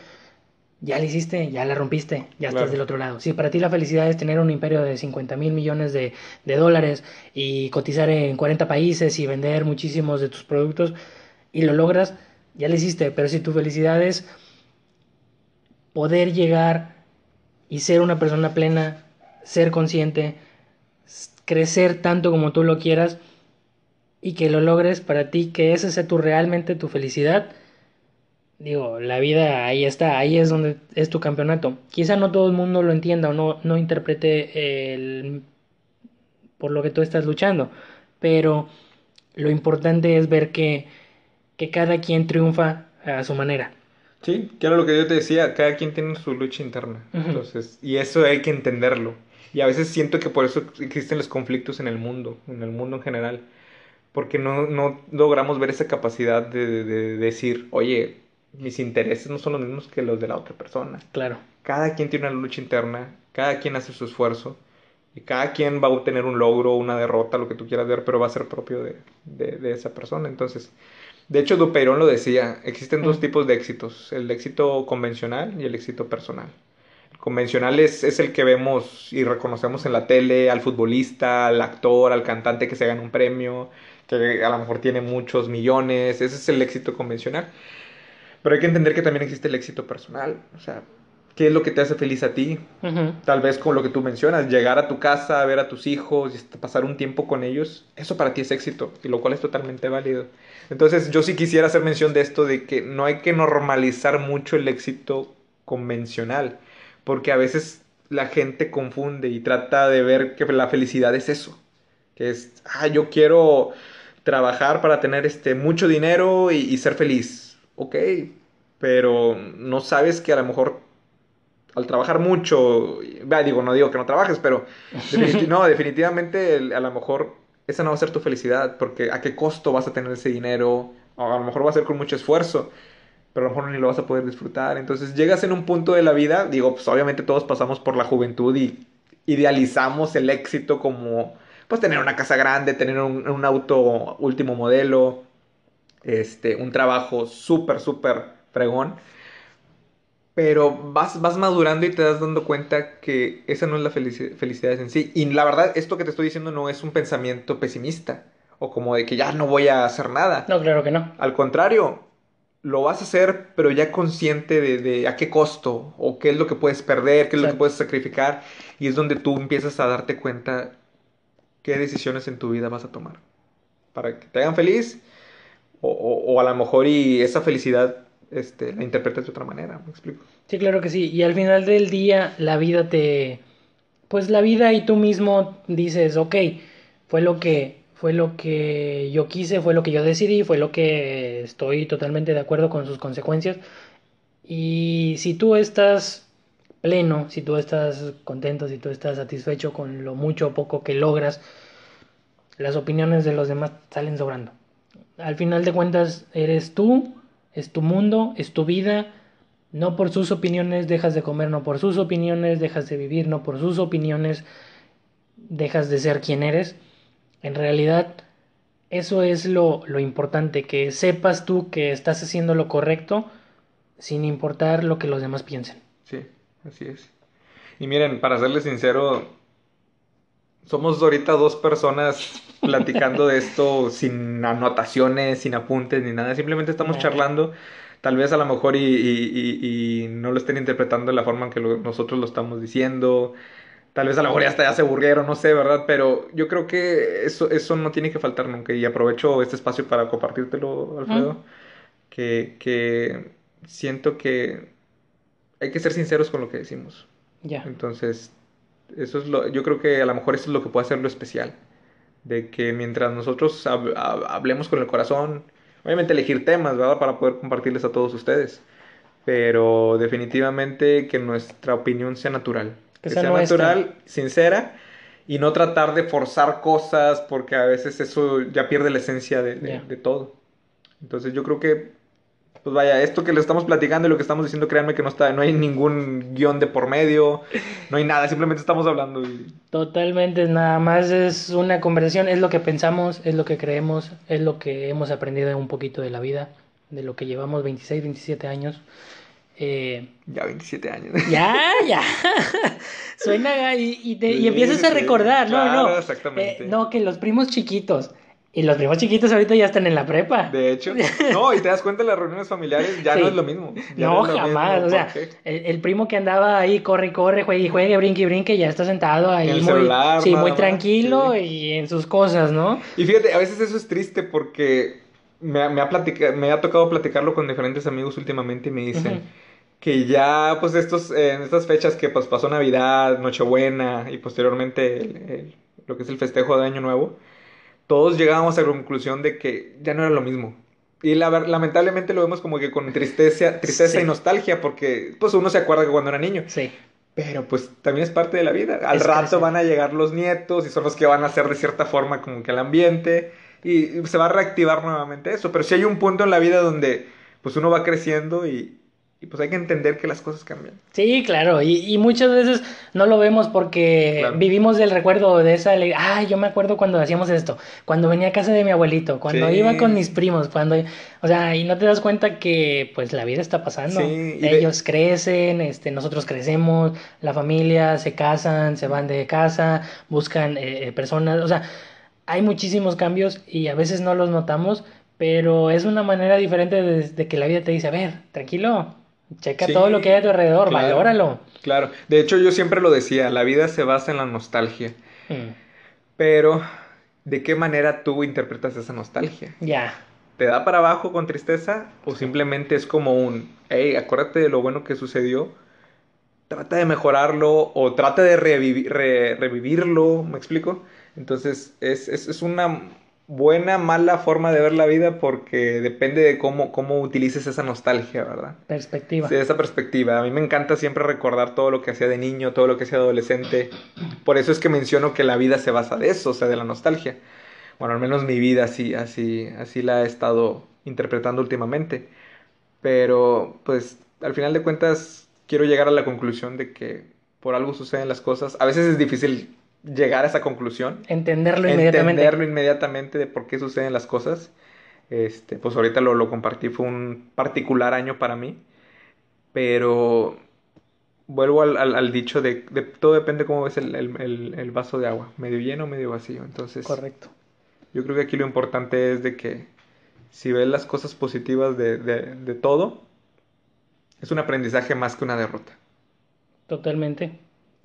ya la hiciste, ya la rompiste, ya claro. estás del otro lado. Si para ti la felicidad es tener un imperio de 50 mil millones de, de, dólares y cotizar en 40 países y vender muchísimos de tus productos y lo logras, ya la hiciste. Pero si tu felicidad es poder llegar y ser una persona plena, ser consciente, crecer tanto como tú lo quieras y que lo logres para ti, que esa sea tu, realmente tu felicidad, digo, la vida ahí está, ahí es donde es tu campeonato. Quizá no todo el mundo lo entienda o no, no interprete el, por lo que tú estás luchando, pero lo importante es ver que, que cada quien triunfa a su manera. Sí, que era lo que yo te decía, cada quien tiene su lucha interna. Uh -huh. Entonces, y eso hay que entenderlo. Y a veces siento que por eso existen los conflictos en el mundo, en el mundo en general. Porque no, no logramos ver esa capacidad de, de, de, decir, oye, mis intereses no son los mismos que los de la otra persona. Claro. Cada quien tiene una lucha interna, cada quien hace su esfuerzo. Y cada quien va a obtener un logro, una derrota, lo que tú quieras ver, pero va a ser propio de, de, de esa persona. Entonces, de hecho, Dupeirón lo decía, existen dos tipos de éxitos, el éxito convencional y el éxito personal. Convencional es, es, el que vemos y reconocemos en la tele, al futbolista, al actor, al cantante que se gana un premio, que a lo mejor tiene muchos millones, ese es el éxito convencional. Pero hay que entender que también existe el éxito personal, o sea, ¿qué es lo que te hace feliz a ti? Uh -huh. Tal vez con lo que tú mencionas, llegar a tu casa, ver a tus hijos, pasar un tiempo con ellos, eso para ti es éxito, y lo cual es totalmente válido. Entonces yo sí quisiera hacer mención de esto, de que no hay que normalizar mucho el éxito convencional, porque a veces la gente confunde y trata de ver que la felicidad es eso, que es, ah, yo quiero trabajar para tener este mucho dinero y, y ser feliz, ok, pero no sabes que a lo mejor al trabajar mucho, digo, no digo que no trabajes, pero [LAUGHS] no, definitivamente a lo mejor esa no va a ser tu felicidad, porque a qué costo vas a tener ese dinero, o a lo mejor va a ser con mucho esfuerzo, pero a lo mejor ni lo vas a poder disfrutar. Entonces llegas en un punto de la vida, digo, pues obviamente todos pasamos por la juventud y idealizamos el éxito como, pues tener una casa grande, tener un, un auto último modelo, este, un trabajo súper, súper fregón. Pero vas, vas madurando y te das dando cuenta que esa no es la felicidad, felicidad en sí. Y la verdad, esto que te estoy diciendo no es un pensamiento pesimista. O como de que ya no voy a hacer nada. No, claro que no. Al contrario, lo vas a hacer, pero ya consciente de, de, a qué costo, o qué es lo que puedes perder, qué es lo que puedes sacrificar, y es donde tú empiezas a darte cuenta qué decisiones en tu vida vas a tomar, para que te hagan feliz, o, o, o a lo mejor y esa felicidad este, la interpretas de otra manera, ¿me explico? Sí, claro que sí, y al final del día la vida te... Pues la vida y tú mismo dices, ok, fue lo que fue lo que yo quise, fue lo que yo decidí, fue lo que estoy totalmente de acuerdo con sus consecuencias. Y si tú estás pleno, si tú estás contento, si tú estás satisfecho con lo mucho o poco que logras, las opiniones de los demás salen sobrando. Al final de cuentas, eres tú, es tu mundo, es tu vida. No por sus opiniones dejas de comer, no por sus opiniones dejas de vivir, no por sus opiniones dejas de ser quien eres en realidad, eso es lo, lo, importante, que sepas tú que estás haciendo lo correcto sin importar lo que los demás piensen. Sí, así es. Y miren, para serles sincero, somos ahorita dos personas [LAUGHS] platicando de esto sin anotaciones, sin apuntes ni nada, simplemente estamos no. charlando. Tal vez a lo mejor y, y, y, y, no lo estén interpretando de la forma en que lo, nosotros lo estamos diciendo Tal vez a lo mejor ya hasta ya se aburrieron, no sé, ¿verdad? Pero yo creo que eso, eso no tiene que faltar nunca. Y aprovecho este espacio para compartírtelo, Alfredo. Que, que siento que hay que ser sinceros con lo que decimos. Ya. Entonces, eso es lo, yo creo que a lo mejor eso es lo que puede hacer lo especial. De que mientras nosotros hab- hab- hablemos con el corazón, obviamente elegir temas, ¿verdad? Para poder compartirles a todos ustedes. Pero definitivamente que nuestra opinión sea natural. Que Que, sea sea, nuestra. natural, sincera y no tratar de forzar cosas porque a veces eso ya pierde la esencia de, de- Ya. de todo. Entonces yo creo que, pues vaya, esto que le estamos platicando y lo que estamos diciendo, créanme que no está, no hay ningún guion de por medio, no hay nada, simplemente estamos hablando y Totalmente, nada más es una conversación, es lo que pensamos, es lo que creemos, es lo que hemos aprendido un poquito de la vida, de lo que llevamos 26, 27 años. Eh, ya 27 años. ya, ya. [LAUGHS] Suena y, y, te- y empiezas a sí, recordar, no, claro, no. exactamente. Eh, no, que los primos chiquitos. Y los primos chiquitos ahorita ya están en la prepa. De hecho, no, y te das cuenta, las reuniones familiares ya Sí. no es lo mismo. No, lo jamás. mismo, o sea, el, el primo que andaba ahí, corre y corre, juegue y juegue, brinque y brinque, ya está sentado ahí el muy, celular, sí, muy tranquilo sí. y en sus cosas, ¿no? Y fíjate, a veces eso es triste porque me, ha- me ha, platica- me ha tocado platicarlo con diferentes amigos últimamente y me dicen. Que ya, pues, estos, eh, en estas fechas que pues, pasó Navidad, Nochebuena y posteriormente el- el- lo que es el festejo de Año Nuevo, todos llegábamos a la conclusión de que ya no era lo mismo. Y la, lamentablemente lo vemos como que con tristeza, tristeza Sí. y nostalgia porque pues uno se acuerda que cuando era niño. Sí. Pero pues también es parte de la vida. Al Es rato van a llegar los nietos y son los que van a hacer de cierta forma como que el ambiente y, y se va a reactivar nuevamente eso. Pero sí hay un punto en la vida donde pues uno va creciendo y, y, pues hay que entender que las cosas cambian. Sí, claro, y, y muchas veces no lo vemos porque Claro. vivimos del recuerdo de esa alegría. Ah, yo me acuerdo cuando hacíamos esto, cuando venía a casa de mi abuelito, cuando Sí. iba con mis primos, cuando, o sea, y no te das cuenta que pues la vida está pasando. Sí, y de- Ellos crecen, este, nosotros crecemos, la familia se casan, se van de casa, buscan eh, eh, personas, o sea, hay muchísimos cambios y a veces no los notamos, pero es una manera diferente de, de que la vida te dice, a ver, tranquilo, checa Sí, todo lo que hay a tu alrededor, claro. valóralo. Claro. De hecho yo siempre lo decía, la vida se basa en la nostalgia. Mm, Pero ¿de qué manera tú interpretas esa nostalgia? ya, ¿Te da para abajo con tristeza o simplemente es como un, hey, acuérdate de lo bueno que sucedió, trata de mejorarlo o trata de revivi- re- revivirlo, ¿me explico? Entonces es, es, es una buena, mala forma de ver la vida porque depende de cómo, cómo utilices esa nostalgia, ¿verdad? perspectiva. Sí, esa perspectiva. A mí me encanta siempre recordar todo lo que hacía de niño, todo lo que hacía de adolescente. Por eso es que menciono que la vida se basa de eso, o sea, de la nostalgia. Bueno, al menos mi vida así, así, así la he estado interpretando últimamente. Pero, pues, al final de cuentas, quiero llegar a la conclusión de que por algo suceden las cosas. A veces es difícil llegar a esa conclusión. Entenderlo inmediatamente. Entenderlo inmediatamente de por qué suceden las cosas. Este, pues ahorita lo, lo compartí, fue un particular año para mí. Pero vuelvo al, al- al dicho de, de todo depende cómo ves el, el- el- el vaso de agua, medio lleno o medio vacío. Entonces, Correcto. yo creo que aquí lo importante es de que si ves las cosas positivas de, de- de todo, es un aprendizaje más que una derrota. Totalmente.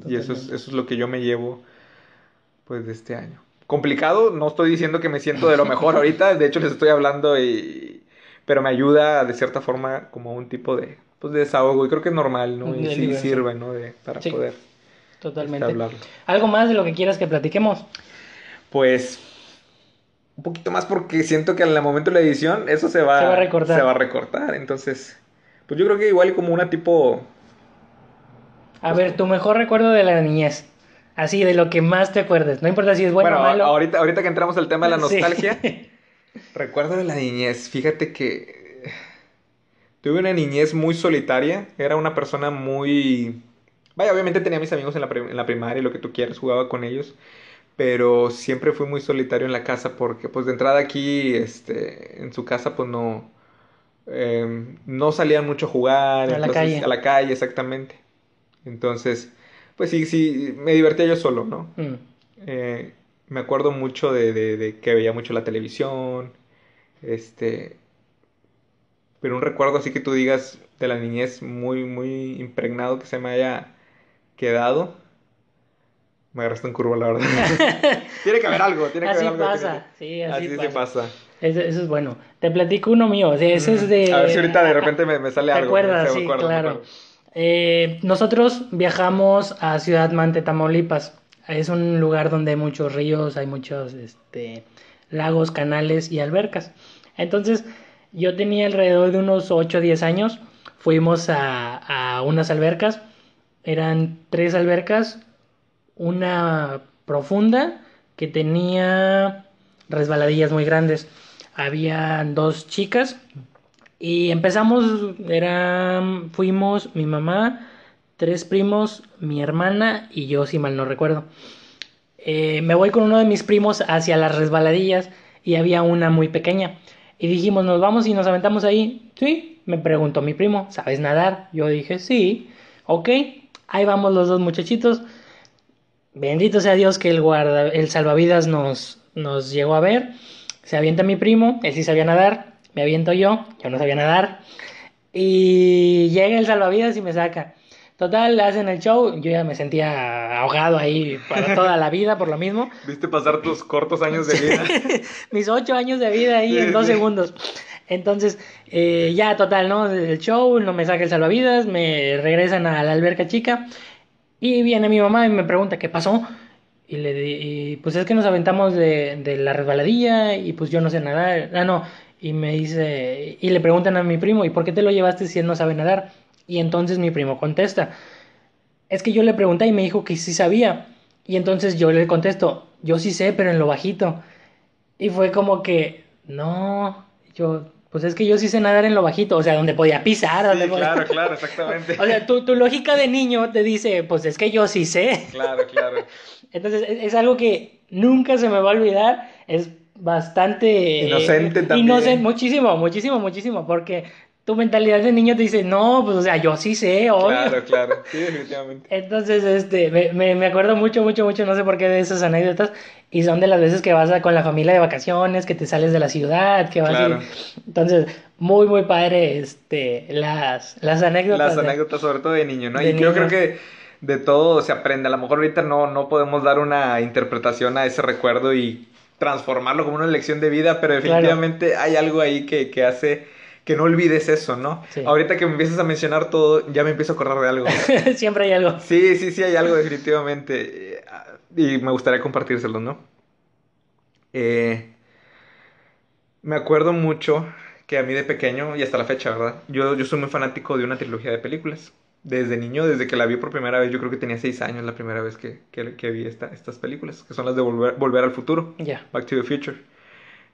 Y eso es, Totalmente. eso es lo que yo me llevo pues de este año. Complicado, no estoy diciendo que me siento de lo mejor ahorita, de hecho les estoy hablando y pero me ayuda de cierta forma como un tipo de pues de desahogo y creo que es normal, ¿no? Y sí sirve, ¿no? De, para Sí. poder Totalmente. este, hablarlo. ¿Algo más de lo que quieras que platiquemos? Pues un poquito más porque siento que en el momento de la edición eso se va, Se va a recortar. se va a recortar, entonces pues yo creo que igual como una tipo A ver, tu mejor recuerdo de la niñez. Así, de lo que más te acuerdes. No importa si es bueno, bueno, o malo. ahorita ahorita que entramos al tema de la [LAUGHS] Sí. nostalgia, [LAUGHS] Recuerdo de la niñez, fíjate que tuve una niñez muy solitaria, era una persona muy... Vaya, obviamente tenía mis amigos en la, en la primaria, lo que tú quieras, jugaba con ellos, pero siempre fui muy solitario en la casa porque pues de entrada aquí, este, en su casa pues no, eh, no salían mucho a jugar, A la calle. a la calle exactamente. Entonces, pues sí, sí, me divertía yo solo, ¿no? Mm, Eh, me acuerdo mucho de, de- de que veía mucho la televisión, este, pero un recuerdo así que tú digas de la niñez muy, muy impregnado que se me haya quedado. Me agarraste en curva, la verdad. [LAUGHS] tiene que haber algo, tiene que Así haber algo. pasa, sí, así, Así pasa. se pasa. Eso, eso es bueno. Te platico uno mío. o sea, ese es de. A ver si ahorita de [LAUGHS] repente me, me sale ¿Te algo. acuerdas? me Sí, acuerdo, me claro. acuerdo. Eh, nosotros viajamos a Ciudad Mante, Tamaulipas. Es un lugar donde hay muchos ríos, hay muchos este, lagos, canales y albercas. Entonces, yo tenía alrededor de unos 8 o 10 años. Fuimos a, unas albercas. Eran tres albercas. Una profunda que tenía resbaladillas muy grandes. Habían dos chicas y empezamos, eran, fuimos mi mamá, tres primos, mi hermana y yo, si mal no recuerdo. Eh, me voy con uno de mis primos hacia las resbaladillas y había una muy pequeña. Y dijimos, nos vamos y nos aventamos ahí. Sí, me preguntó mi primo, ¿sabes nadar? Yo dije, sí, ok, ahí vamos los dos muchachitos. Bendito sea Dios que el guarda, el salvavidas nos, nos llegó a ver. Se avienta mi primo, él sí sabía nadar, me aviento yo, yo no sabía nadar. Y llega el salvavidas y me saca. Total, hacen el show, yo ya me sentía ahogado ahí para toda la vida por lo mismo. [LAUGHS] Viste pasar tus cortos años de vida. [LAUGHS] Mis ocho años de vida ahí Sí, en dos sí. segundos. Entonces, eh, ya total, ¿no? El show, no me saca el salvavidas, me regresan a la alberca chica. Y viene mi mamá y me pregunta, ¿qué pasó? Y le di, y, pues es que nos aventamos de, de la resbaladilla y pues yo no sé nadar. Ah, no. Y me dice, y le preguntan a mi primo, ¿y por qué te lo llevaste si él no sabe nadar? Y entonces mi primo contesta, es que yo le pregunté y me dijo que sí sabía. Y entonces yo le contesto, yo sí sé, pero en lo bajito. Y fue como que, no, yo, pues es que yo sí sé nadar en lo bajito, o sea, donde podía pisar, donde Sí, podía- claro, [LAUGHS] claro, exactamente. O sea, tu, tu lógica de niño te dice, pues es que yo sí sé. Claro, claro. [LAUGHS] Entonces, es, es algo que nunca se me va a olvidar. Es bastante... Inocente también. Inocente, muchísimo, muchísimo, muchísimo. Porque tu mentalidad de niño te dice, no, pues o sea, yo sí sé, obvio. Claro, claro. Sí, definitivamente. [LAUGHS] Entonces, este, me, me, me acuerdo mucho, mucho, mucho, no sé por qué de esas anécdotas. Y son de las veces que vas a- con la familia de vacaciones, que te sales de la ciudad, que vas Claro. y- Entonces, muy, muy padre, este, las, las anécdotas. Las de- anécdotas, sobre todo de niño, ¿no? de y yo creo que de todo se aprende. A lo mejor ahorita no, no podemos dar una interpretación a ese recuerdo y transformarlo como una lección de vida, pero Claro. definitivamente hay algo ahí que, que hace que no olvides eso, ¿no? Sí. Ahorita que me empiezas a mencionar todo, ya me empiezo a acordar de algo. [LAUGHS] Siempre hay algo. Sí, sí, sí, hay algo definitivamente. eh, Y me gustaría compartírselo, ¿no? Eh, me acuerdo mucho que a mí de pequeño, y hasta la fecha, ¿verdad? Yo, yo soy muy fanático de una trilogía de películas. Desde niño, desde que la vi por primera vez, yo creo que tenía seis años la primera vez que, que, que vi esta- estas películas, que son las de Volver, Volver al Futuro, Ya. Back to the Future.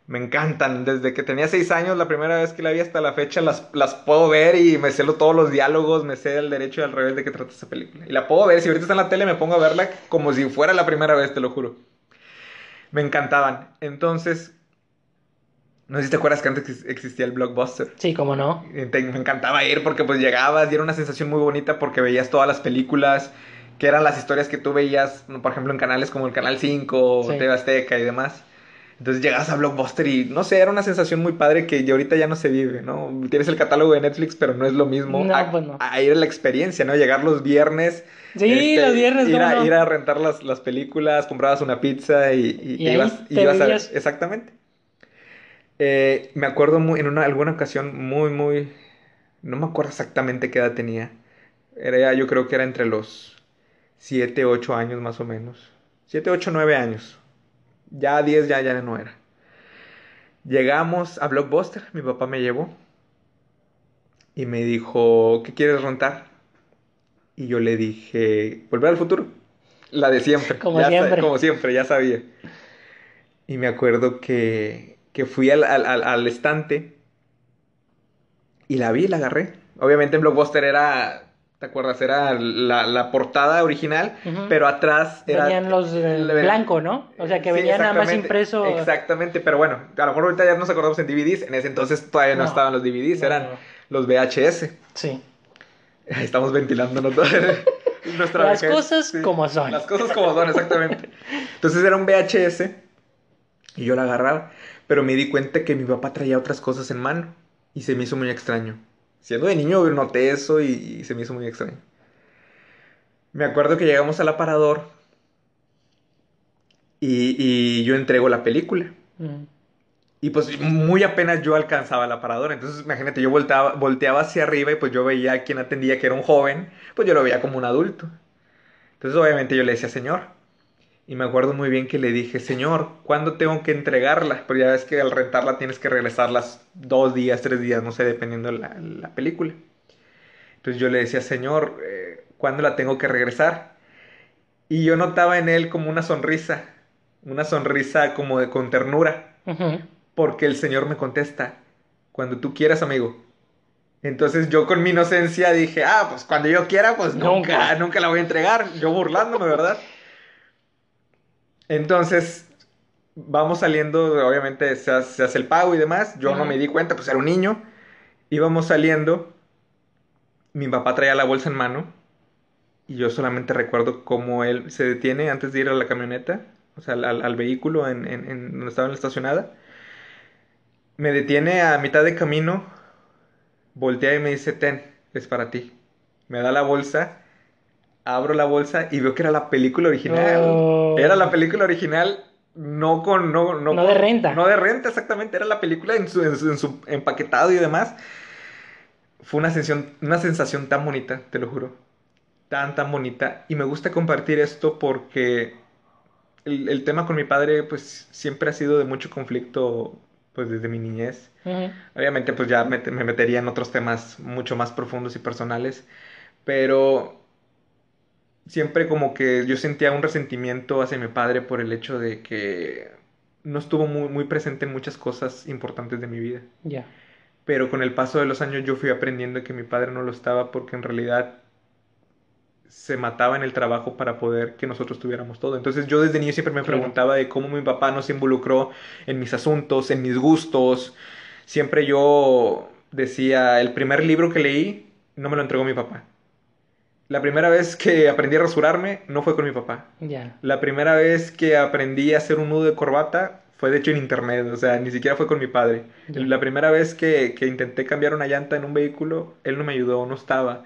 Me encantan, desde que tenía seis años, la primera vez que la vi hasta la fecha, las, las puedo ver y me sé todos los diálogos, me sé el derecho y al revés de qué trata esa película. Y la puedo ver, si ahorita está en la tele me pongo a verla como si fuera la primera vez, te lo juro. Me encantaban. Entonces, no sé si te acuerdas que antes ex- existía el blockbuster. Sí, cómo no. Te- me encantaba ir porque pues llegabas y era una sensación muy bonita porque veías todas las películas, que eran las historias que tú veías, por ejemplo, en canales como el Canal 5, Sí. TV Azteca y demás. Entonces llegabas a Blockbuster y no sé, era una sensación muy padre que ya ahorita ya no se vive, ¿no? Tienes el catálogo de Netflix, pero no es lo mismo. No, a, pues no. a ir a la experiencia, ¿no? Llegar los viernes. Sí, este, los viernes, Ir ¿cómo a, no? ir a rentar las, las películas, comprabas una pizza y, y, Y ibas, te ibas a ver. Exactamente. Eh, me acuerdo muy, en una, alguna ocasión muy, muy... No me acuerdo exactamente qué edad tenía. Era, yo creo que era entre los 7, 8 años más o menos. 7, 8, 9 años. Ya 10 ya, ya no era. Llegamos a Blockbuster, mi papá me llevó. Y me dijo, ¿qué quieres rentar? Y yo le dije, Volver al futuro. La de siempre. [LAUGHS] Como Ya siempre. como siempre, ya sabía. Y me acuerdo que, que fui al, al, al- al estante y la vi la agarré. Obviamente en Blockbuster era, ¿te acuerdas? Era la, la portada original, Ujú. pero atrás era... Venían los eh, blanco, ¿no? O sea, que Sí, venían nada más impreso. Exactamente, pero bueno, a lo mejor ahorita ya nos acordamos en DVDs, en ese entonces todavía no, No. estaban los DVDs, No, eran no. los VHS. Sí. Estamos ventilándonos. [LAUGHS] Nuestra Las cosas como son. Las cosas como son, exactamente. Entonces era un VHS y yo la agarraba, pero me di cuenta que mi papá traía otras cosas en mano y se me hizo muy extraño. Siendo de niño noté eso y, y se me hizo muy extraño. Me acuerdo que llegamos al aparador y, y yo entrego la película. Mm. Y pues muy apenas yo alcanzaba la paradora. Entonces, imagínate, yo volteaba, volteaba hacia arriba y pues yo veía a quien atendía que era un joven, pues yo lo veía como un adulto. Entonces, obviamente yo le decía, señor. Y me acuerdo muy bien que le dije, señor, ¿cuándo tengo que entregarla? Porque ya ves que al rentarla tienes que regresarlas dos días, tres días, no sé, dependiendo la, la película. Entonces yo le decía, señor, eh, ¿cuándo la tengo que regresar? Y yo notaba en él como una sonrisa, una sonrisa como de con ternura. Ujú. Porque el Señor me contesta, cuando tú quieras, amigo. Entonces yo con mi inocencia dije, ah, pues cuando yo quiera, pues nunca, Nunca. nunca la voy a entregar. Yo burlándome, ¿verdad? Entonces vamos saliendo, obviamente se hace, el pago y demás. Yo no me di cuenta, pues era un niño. Íbamos saliendo, mi papá traía la bolsa en mano y yo solamente recuerdo cómo él se detiene antes de ir a la camioneta, o sea, al, vehículo en, en- en donde estaba estacionada. Me detiene a mitad de camino, voltea y me dice, ten, es para ti. Me da la bolsa, abro la bolsa y veo que era la película original. Oh. Era la película original, no con... No, no, No con- de renta. No de renta, exactamente. Era la película en su, en su, en su empaquetado y demás. Fue una sensación, una sensación tan bonita, te lo juro. Tan, tan bonita. Y me gusta compartir esto porque el, el tema con mi padre, pues, siempre ha sido de mucho conflicto, pues, desde mi niñez. Ujú. Obviamente, pues ya me, me metería en otros temas mucho más profundos y personales, pero siempre como que yo sentía un resentimiento hacia mi padre por el hecho de que no estuvo muy, muy presente en muchas cosas importantes de mi vida. Ya. Pero con el paso de los años yo fui aprendiendo que mi padre no lo estaba porque en realidad se mataba en el trabajo para poder que nosotros tuviéramos todo. Entonces yo desde niño siempre me Claro. preguntaba de cómo mi papá no se involucró en mis asuntos, en mis gustos. Siempre yo decía, el primer libro que leí no me lo entregó mi papá. La primera vez que aprendí a rasurarme no fue con mi papá. Ya. La primera vez que aprendí a hacer un nudo de corbata fue de hecho en internet, o sea, ni siquiera fue con mi padre. Ya. La primera vez que, que intenté cambiar una llanta en un vehículo, él no me ayudó, no estaba.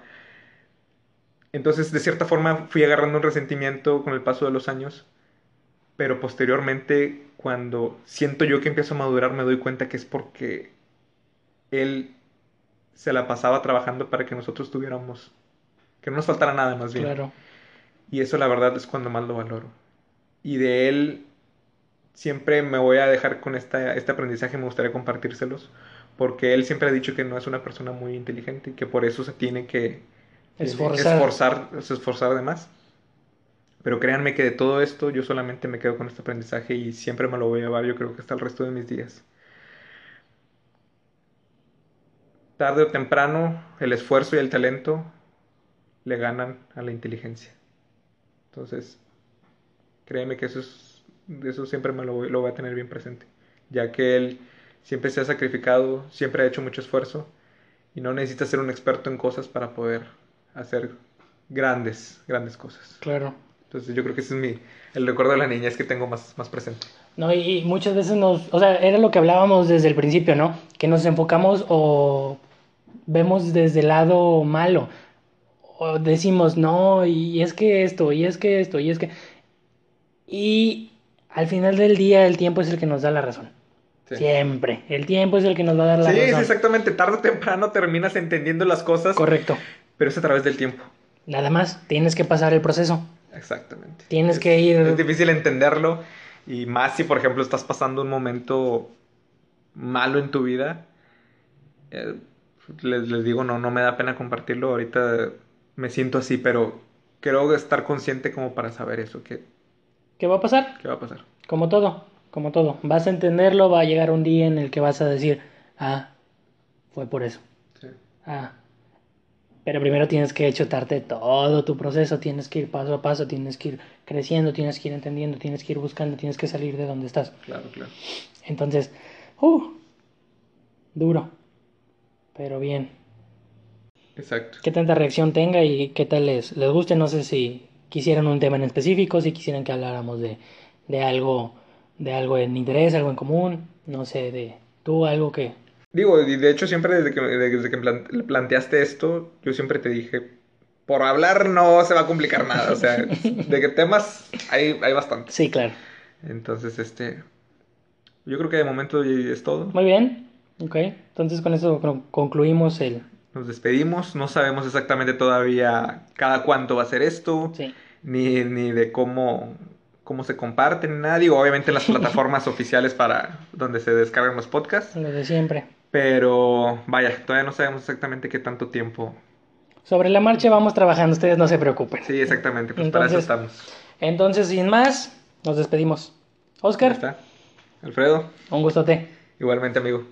Entonces, de cierta forma, fui agarrando un resentimiento con el paso de los años, pero posteriormente, cuando siento yo que empiezo a madurar, me doy cuenta que es porque él se la pasaba trabajando para que nosotros tuviéramos, que no nos faltara nada más bien. Claro. Y eso la verdad es cuando más lo valoro. Y de él siempre me voy a dejar con esta, este aprendizaje, me gustaría compartírselos, porque él siempre ha dicho que no es una persona muy inteligente y que por eso se tiene que Esforzar. esforzar, esforzar de más. Pero créanme que de todo esto yo solamente me quedo con este aprendizaje y siempre me lo voy a llevar, yo creo que hasta el resto de mis días. Tarde o temprano, el esfuerzo y el talento le ganan a la inteligencia. Entonces, créeme que eso, es, eso siempre me lo, voy- lo voy a tener bien presente, ya que él siempre se ha sacrificado, siempre ha hecho mucho esfuerzo y no necesita ser un experto en cosas para poder hacer grandes, grandes cosas. Claro. Entonces yo creo que ese es mi, el recuerdo de la niñez que tengo más, más presente. No, y, y muchas veces nos, o sea, era lo que hablábamos desde el principio, ¿no? Que nos enfocamos o vemos desde el lado malo. O decimos, no, y es que esto, y es que esto, y es que... Y al final del día el tiempo es el que nos da la razón. Sí. Siempre. El tiempo es el que nos va a dar la Sí, sí, razón. exactamente. Tarde o temprano terminas entendiendo las cosas, Correcto. pero es a través del tiempo. Nada más, tienes que pasar el proceso. Exactamente. Tienes Es- que ir- Es difícil entenderlo y más si, por ejemplo, estás pasando un momento malo en tu vida. eh, les, les digo, no, no me da pena compartirlo. Ahorita me siento así, pero creo estar consciente como para saber eso, que, ¿Qué va a pasar? que va a pasar. Como todo, como todo. Vas a entenderlo, va a llegar un día en el que vas a decir, ah, fue por eso. Sí. Ah. Pero primero tienes que chutarte todo tu proceso, tienes que ir paso a paso, tienes que ir creciendo, tienes que ir entendiendo, tienes que ir buscando, tienes que salir de donde estás. Claro, claro. Entonces, uh, duro, pero bien. Exacto. ¿Qué tanta reacción tenga y qué tal les, les guste? No sé si quisieran un tema en específico, si quisieran que habláramos de, de algo, de algo en interés, algo en común, no sé, de tú algo que... Digo, y de hecho siempre desde que, desde que plan- planteaste esto, yo siempre te dije, por hablar no se va a complicar nada, o sea, [LAUGHS] de que temas hay, hay bastante. Sí, claro. Entonces, este, yo creo que de momento es todo. Muy bien. Ok. Entonces con eso con- concluimos el... Nos despedimos, no sabemos exactamente todavía cada cuánto va a ser esto, Sí. ni, ni de cómo, cómo se comparten, ni nada. Digo, obviamente en las [LAUGHS] plataformas oficiales para donde se descargan los podcasts. Lo de siempre. Pero vaya, todavía no sabemos exactamente qué tanto tiempo. Sobre la marcha vamos trabajando, ustedes no se preocupen. Sí, exactamente, pues para eso Entonces, estamos. Entonces, sin más, nos despedimos. Oscar, está. Alfredo, un gustote. igualmente amigo.